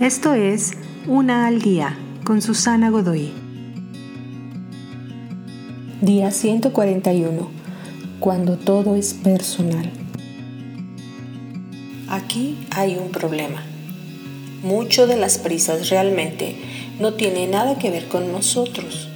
Esto es Una al Día con Susana Godoy. Día 141. Cuando todo es personal. Aquí hay un problema. Mucho de las prisas realmente no tiene nada que ver con nosotros.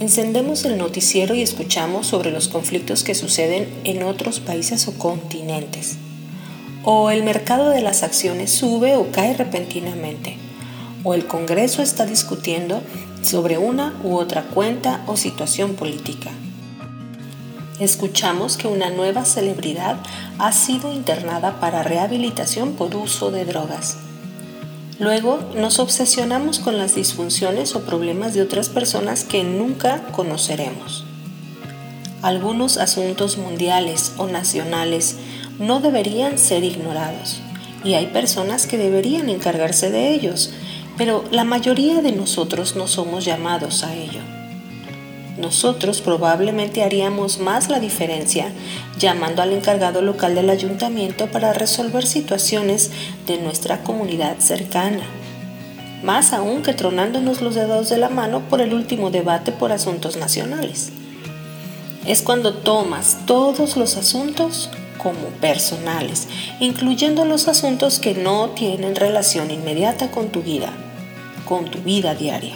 Encendemos el noticiero y escuchamos sobre los conflictos que suceden en otros países o continentes o el mercado de las acciones sube o cae repentinamente, o el Congreso está discutiendo sobre una u otra cuenta o situación política. Escuchamos que una nueva celebridad ha sido internada para rehabilitación por uso de drogas. Luego nos obsesionamos con las disfunciones o problemas de otras personas que nunca conoceremos. Algunos asuntos mundiales o nacionales no deberían ser ignorados y hay personas que deberían encargarse de ellos, pero la mayoría de nosotros no somos llamados a ello. Nosotros probablemente haríamos más la diferencia llamando al encargado local del ayuntamiento para resolver situaciones de nuestra comunidad cercana, más aún que tronándonos los dedos de la mano por el último debate por asuntos nacionales. Es cuando tomas todos los asuntos como personales, incluyendo los asuntos que no tienen relación inmediata con tu vida, con tu vida diaria.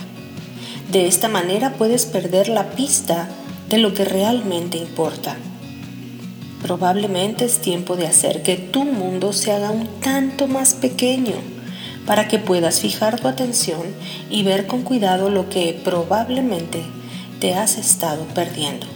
De esta manera puedes perder la pista de lo que realmente importa. Probablemente es tiempo de hacer que tu mundo se haga un tanto más pequeño para que puedas fijar tu atención y ver con cuidado lo que probablemente te has estado perdiendo.